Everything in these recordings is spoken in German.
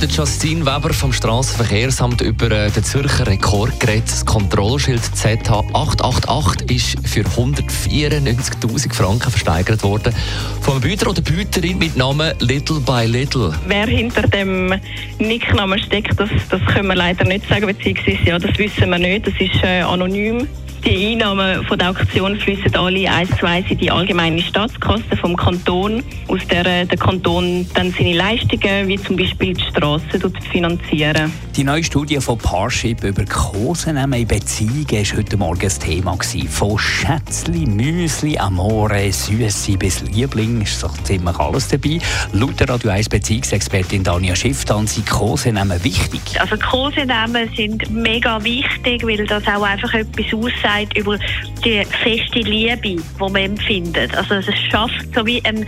der Justine Weber vom Strassenverkehrsamt über äh, den Zürcher Rekord geredet. Das Kontrollschild ZH888 ist für 194.000 Franken versteigert worden. Vom Büter oder Büterin mit Namen Little by Little. Wer hinter dem Nicknamen steckt, das, das können wir leider nicht sagen, beziehungsweise ja, das wissen wir nicht. Das ist äh, anonym. Die Einnahmen von der Auktion fließen alle eins zu eins in die allgemeine Staatskasse vom Kanton, aus der äh, der Kanton dann seine Leistungen, wie zum Beispiel die Strassen, finanzieren. Die neue Studie von Parship über Kosenamen in Beziehungen war heute Morgen das Thema. Gewesen. Von Schätzli, Müsli, Amore, Süße bis Liebling ist so ziemlich alles dabei. Laut der Radio 1 Beziehungsexpertin Dania Schiff dann sind Kosenamen wichtig. Also Kosenamen sind mega wichtig, weil das auch einfach etwas aussagt über die feste Liebe, die man empfindet. Also es schafft so wie ein,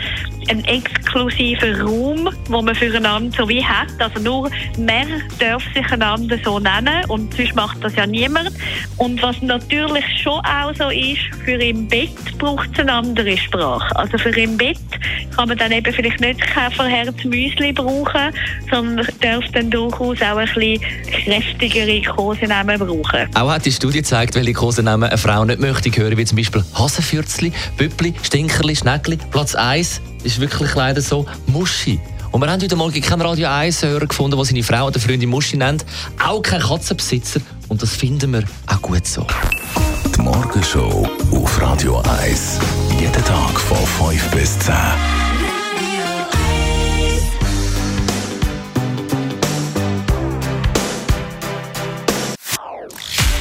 einen exklusiven Raum, wo man füreinander so wie hat. Also nur mehr darf sich einander so nennen und sonst macht das ja niemand. Und was natürlich schon auch so ist, für im Bett braucht es eine andere Sprache. Also für im Bett kann man dann eben vielleicht nicht Käferherz Müsli brauchen, sondern darf dann durchaus auch ein bisschen kräftigere Kosenamen brauchen. Auch hat die Studie gezeigt, welche Kosenamen eine Frau nicht möchte hören, wie zum Beispiel Hasenfürzli, Büppli, Stinkerli, Schneckli. Platz 1 ist wirklich leider so Muschi. Und wir haben heute Morgen keinen Radio 1 Hörer gefunden, der seine Frau oder Freundin Muschi nennt. Auch kein Katzenbesitzer. Und das finden wir auch gut so. Die Morgenshow auf Radio 1. Jeden Tag von 5 bis 10.